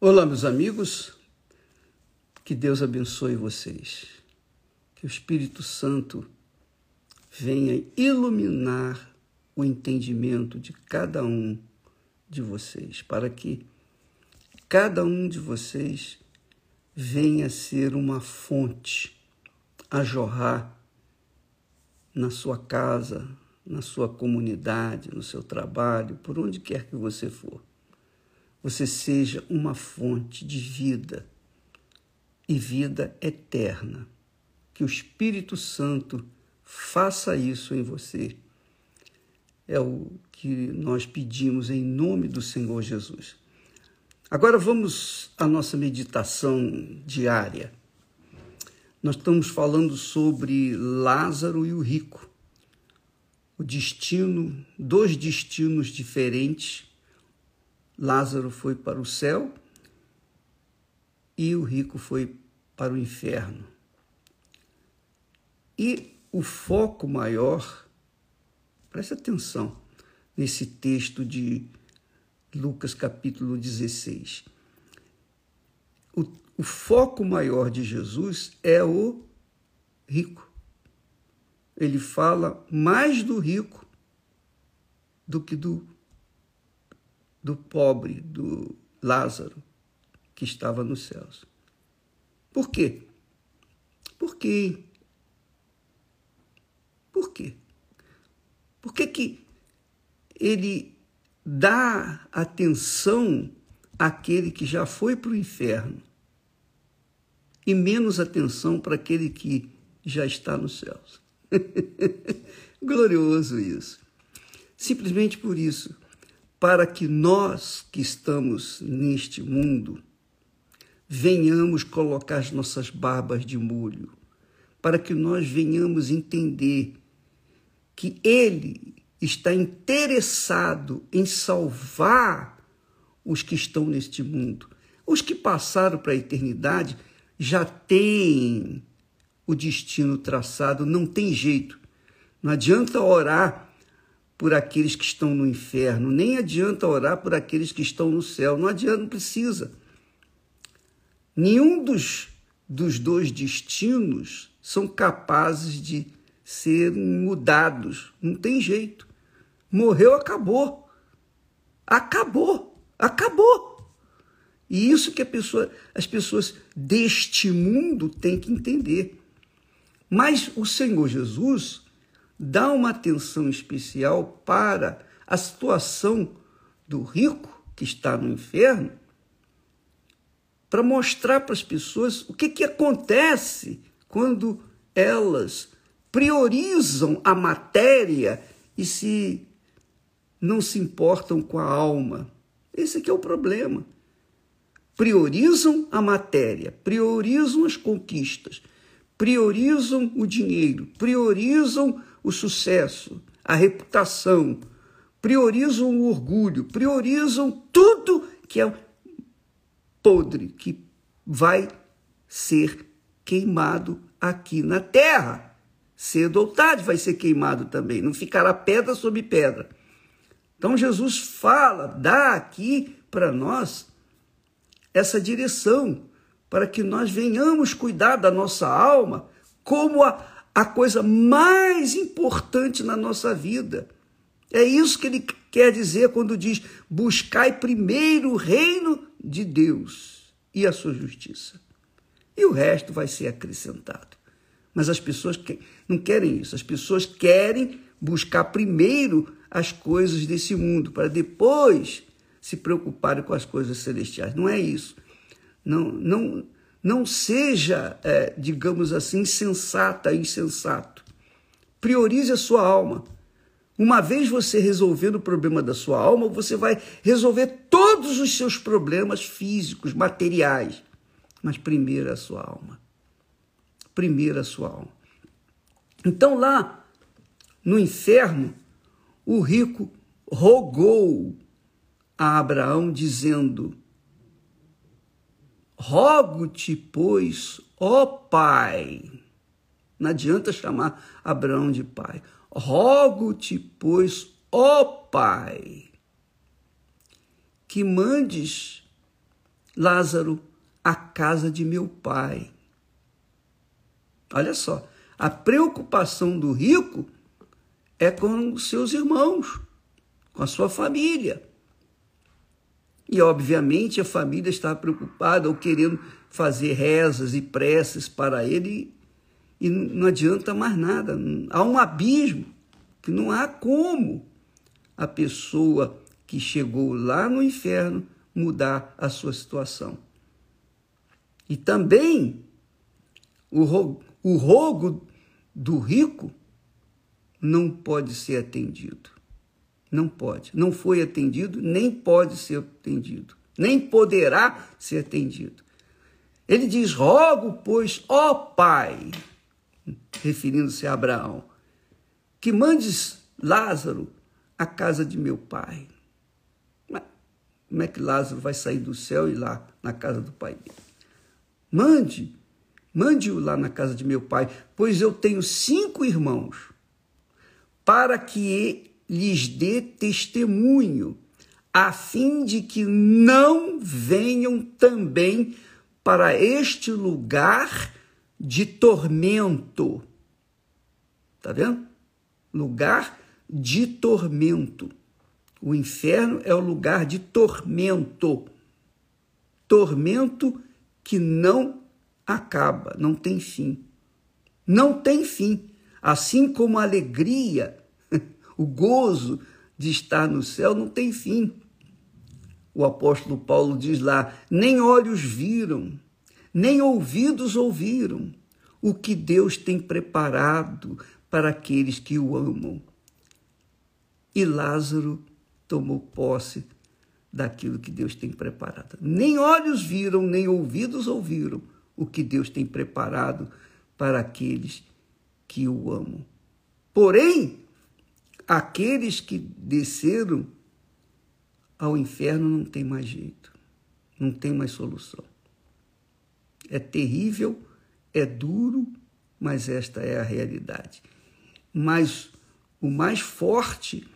Olá, meus amigos. Que Deus abençoe vocês. Que o Espírito Santo venha iluminar o entendimento de cada um de vocês, para que cada um de vocês venha ser uma fonte a jorrar na sua casa, na sua comunidade, no seu trabalho, por onde quer que você for. Você seja uma fonte de vida e vida eterna. Que o Espírito Santo faça isso em você. É o que nós pedimos em nome do Senhor Jesus. Agora vamos à nossa meditação diária. Nós estamos falando sobre Lázaro e o rico. O destino, dois destinos diferentes. Lázaro foi para o céu e o rico foi para o inferno. E o foco maior, preste atenção nesse texto de Lucas capítulo 16. O, o foco maior de Jesus é o rico. Ele fala mais do rico do que do, do pobre, do Lázaro que estava nos céus. Por quê? Por quê? Por quê? Por que, que ele dá atenção àquele que já foi para o inferno e menos atenção para aquele que já está nos céus? Glorioso isso. Simplesmente por isso, para que nós que estamos neste mundo venhamos colocar as nossas barbas de molho, para que nós venhamos entender que Ele está interessado em salvar os que estão neste mundo. Os que passaram para a eternidade já têm o destino traçado, não tem jeito. Não adianta orar por aqueles que estão no inferno, nem adianta orar por aqueles que estão no céu, não adianta, não precisa. Nenhum dos, dos dois destinos são capazes de serem mudados. Não tem jeito. Morreu, acabou. Acabou. Acabou. E isso que pessoa, as pessoas deste mundo têm que entender. Mas o Senhor Jesus dá uma atenção especial para a situação do rico que está no inferno para mostrar para as pessoas o que, que acontece quando elas priorizam a matéria e se não se importam com a alma. Esse aqui é o problema. Priorizam a matéria, priorizam as conquistas, priorizam o dinheiro, priorizam o sucesso, a reputação, priorizam o orgulho, priorizam tudo que é podre que vai ser queimado aqui na terra. Cedo ou tarde vai ser queimado também, não ficará pedra sobre pedra. Então Jesus fala, dá aqui para nós essa direção, para que nós venhamos cuidar da nossa alma como a, a coisa mais importante na nossa vida. É isso que ele quer dizer quando diz: buscai primeiro o reino de Deus e a sua justiça. E o resto vai ser acrescentado. Mas as pessoas não querem isso. As pessoas querem buscar primeiro as coisas desse mundo, para depois se preocuparem com as coisas celestiais. Não é isso. Não, não, não seja, é, digamos assim, insensata, insensato. Priorize a sua alma. Uma vez você resolvendo o problema da sua alma, você vai resolver todos os seus problemas físicos, materiais. Mas primeiro a sua alma. Primeiro a sua alma. Então lá no inferno, o rico rogou a Abraão, dizendo: Rogo-te, pois, ó Pai. Não adianta chamar Abraão de pai. Rogo-te, pois, ó Pai, que mandes Lázaro à casa de meu pai. Olha só, a preocupação do rico é com os seus irmãos, com a sua família. E, obviamente, a família está preocupada ou querendo fazer rezas e preces para ele e não adianta mais nada. Há um abismo que não há como a pessoa que chegou lá no inferno mudar a sua situação. E também o rogo, o rogo do rico não pode ser atendido. Não pode. Não foi atendido, nem pode ser atendido. Nem poderá ser atendido. Ele diz: Rogo, pois, ó Pai, referindo-se a Abraão, que mandes Lázaro à casa de meu pai. Como é que Lázaro vai sair do céu e ir lá na casa do pai dele? Mande, mande-o lá na casa de meu pai, pois eu tenho cinco irmãos, para que lhes dê testemunho, a fim de que não venham também para este lugar de tormento. Tá vendo? Lugar de tormento. O inferno é o lugar de tormento. Tormento que não acaba, não tem fim. Não tem fim. Assim como a alegria, o gozo de estar no céu não tem fim. O apóstolo Paulo diz lá: nem olhos viram, nem ouvidos ouviram o que Deus tem preparado para aqueles que o amam. E Lázaro tomou posse daquilo que Deus tem preparado. Nem olhos viram, nem ouvidos ouviram o que Deus tem preparado para aqueles que o amam. Porém, aqueles que desceram ao inferno não tem mais jeito, não tem mais solução. É terrível, é duro, mas esta é a realidade. Mas o mais forte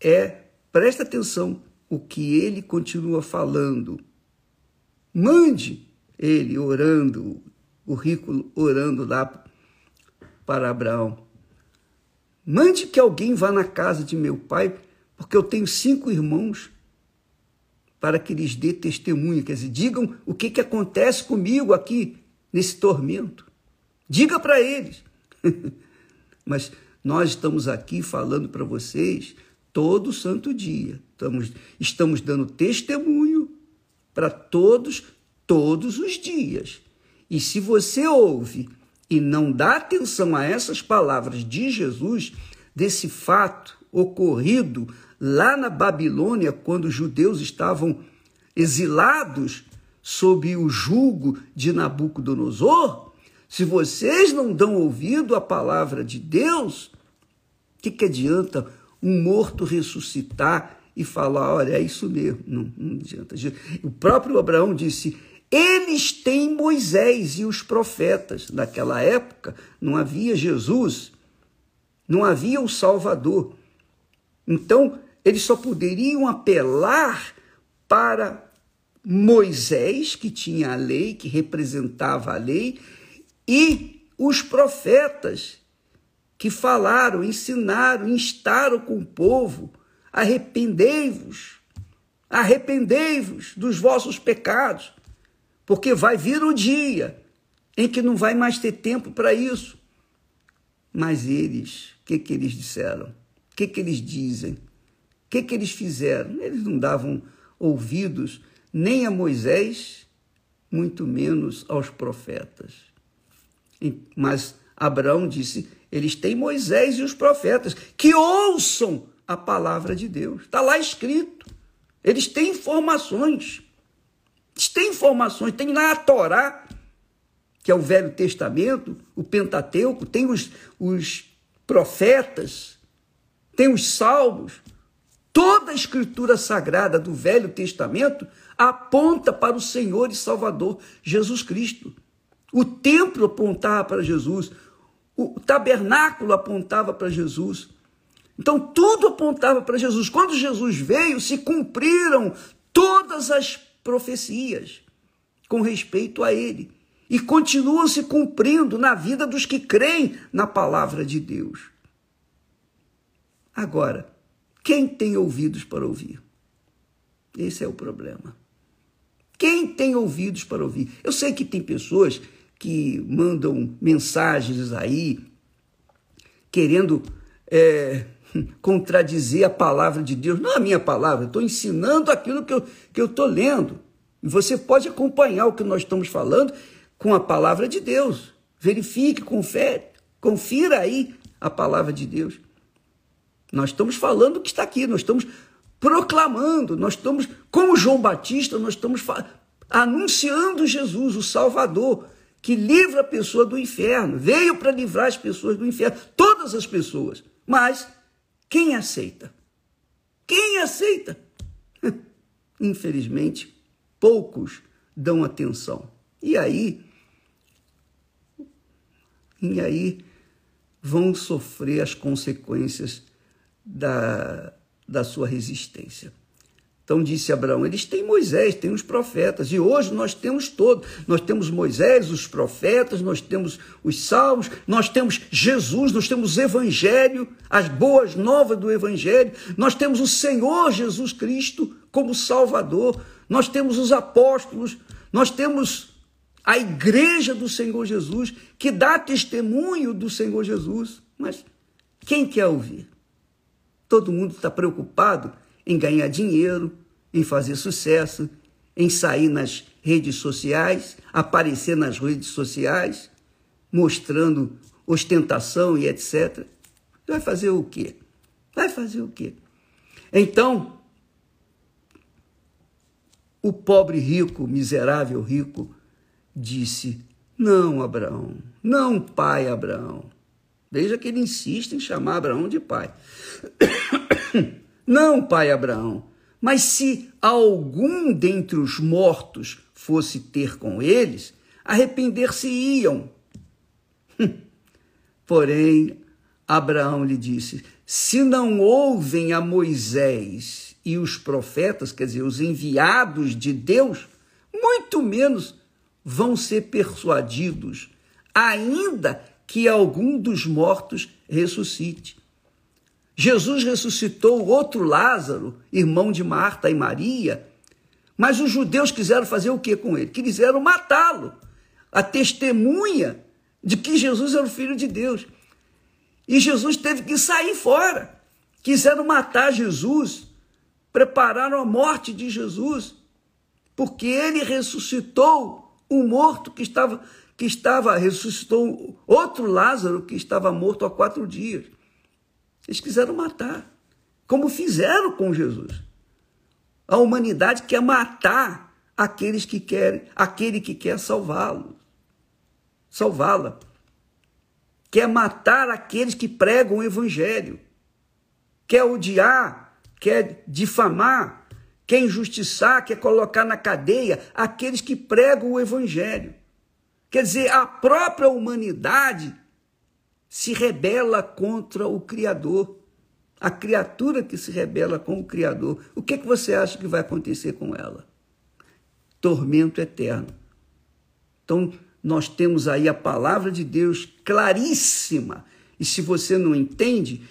é, presta atenção, o que ele continua falando. Mande ele orando, o rico orando lá para Abraão. Mande que alguém vá na casa de meu pai, porque eu tenho cinco irmãos para que lhes dê testemunho, quer dizer, digam o que, que acontece comigo aqui nesse tormento. Diga para eles. Mas nós estamos aqui falando para vocês todo santo dia. Estamos, estamos dando testemunho para todos, todos os dias. E se você ouve e não dá atenção a essas palavras de Jesus, desse fato ocorrido lá na Babilônia, quando os judeus estavam exilados sob o jugo de Nabucodonosor, se vocês não dão ouvido à palavra de Deus, o que, que adianta um morto ressuscitar e falar: olha, é isso mesmo? Não, não adianta. O próprio Abraão disse: eles têm Moisés e os profetas. Naquela época não havia Jesus, não havia o Salvador. Então, eles só poderiam apelar para Moisés, que tinha a lei, que representava a lei, e os profetas, que falaram, ensinaram, instaram com o povo: arrependei-vos, arrependei-vos dos vossos pecados, porque vai vir o dia em que não vai mais ter tempo para isso. Mas eles, o que, que eles disseram? O que, que eles dizem? que, que eles fizeram? Eles não davam ouvidos nem a Moisés, muito menos aos profetas. Mas Abraão disse: eles têm Moisés e os profetas, que ouçam a palavra de Deus. Está lá escrito. Eles têm informações. Têm informações. Tem lá a Torá, que é o Velho Testamento, o Pentateuco, tem os, os profetas, tem os salmos. Toda a escritura sagrada do Velho Testamento aponta para o Senhor e Salvador Jesus Cristo. O templo apontava para Jesus, o tabernáculo apontava para Jesus. Então tudo apontava para Jesus. Quando Jesus veio, se cumpriram todas as profecias. com respeito a ele e continuam se cumprindo na vida dos que creem na palavra de Deus. Agora, quem tem ouvidos para ouvir? Esse é o problema. Quem tem ouvidos para ouvir? Eu sei que tem pessoas que mandam mensagens aí querendo é, contradizer a palavra de Deus. Não a minha palavra, estou ensinando aquilo que eu estou lendo. E você pode acompanhar o que nós estamos falando com a palavra de Deus. Verifique, confere, confira aí a palavra de Deus. Nós estamos falando o que está aqui, nós estamos proclamando, nós estamos, como João Batista, nós estamos anunciando Jesus, o Salvador, que livra a pessoa do inferno, veio para livrar as pessoas do inferno, todas as pessoas. Mas quem aceita? Quem aceita? Infelizmente, poucos dão atenção. E aí, e aí vão sofrer as consequências da, da sua resistência. Então disse Abraão: eles têm Moisés, têm os profetas, e hoje nós temos todos. Nós temos Moisés, os profetas, nós temos os salmos, nós temos Jesus, nós temos o Evangelho, as boas novas do Evangelho, nós temos o Senhor Jesus Cristo como Salvador, nós temos os apóstolos, nós temos a igreja do Senhor Jesus, que dá testemunho do Senhor Jesus. Mas quem quer ouvir? Todo mundo está preocupado em ganhar dinheiro, em fazer sucesso, em sair nas redes sociais, aparecer nas redes sociais, mostrando ostentação e etc. Vai fazer o quê? Vai fazer o quê? Então, o pobre rico, miserável rico, disse: Não, Abraão, não, pai Abraão. Veja que ele insiste em chamar Abraão de pai. Não, pai Abraão, mas se algum dentre os mortos fosse ter com eles, arrepender-se-iam. Porém, Abraão lhe disse: Se não ouvem a Moisés e os profetas, quer dizer, os enviados de Deus, muito menos vão ser persuadidos, ainda que algum dos mortos ressuscite. Jesus ressuscitou outro Lázaro, irmão de Marta e Maria, mas os judeus quiseram fazer o que com ele? Quiseram matá-lo. A testemunha de que Jesus era o filho de Deus. E Jesus teve que sair fora. Quiseram matar Jesus, prepararam a morte de Jesus, porque ele ressuscitou um morto que estava que estava, ressuscitou outro Lázaro que estava morto há quatro dias. Eles quiseram matar, como fizeram com Jesus. A humanidade quer matar aqueles que querem, aquele que quer salvá-lo, salvá-la. Quer matar aqueles que pregam o evangelho. Quer odiar, quer difamar, quer injustiçar, quer colocar na cadeia aqueles que pregam o evangelho. Quer dizer, a própria humanidade se rebela contra o Criador. A criatura que se rebela com o Criador. O que, é que você acha que vai acontecer com ela? Tormento eterno. Então, nós temos aí a palavra de Deus claríssima. E se você não entende,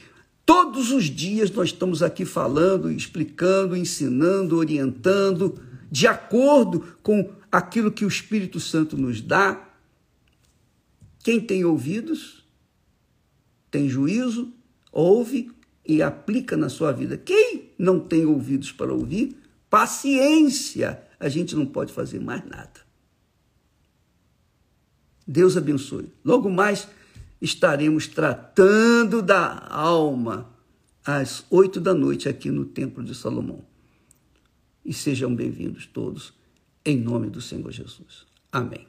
todos os dias nós estamos aqui falando, explicando, ensinando, orientando, de acordo com aquilo que o Espírito Santo nos dá quem tem ouvidos, tem juízo, ouve e aplica na sua vida. Quem não tem ouvidos para ouvir, paciência, a gente não pode fazer mais nada. Deus abençoe. Logo mais estaremos tratando da alma às oito da noite aqui no Templo de Salomão. E sejam bem-vindos todos, em nome do Senhor Jesus. Amém.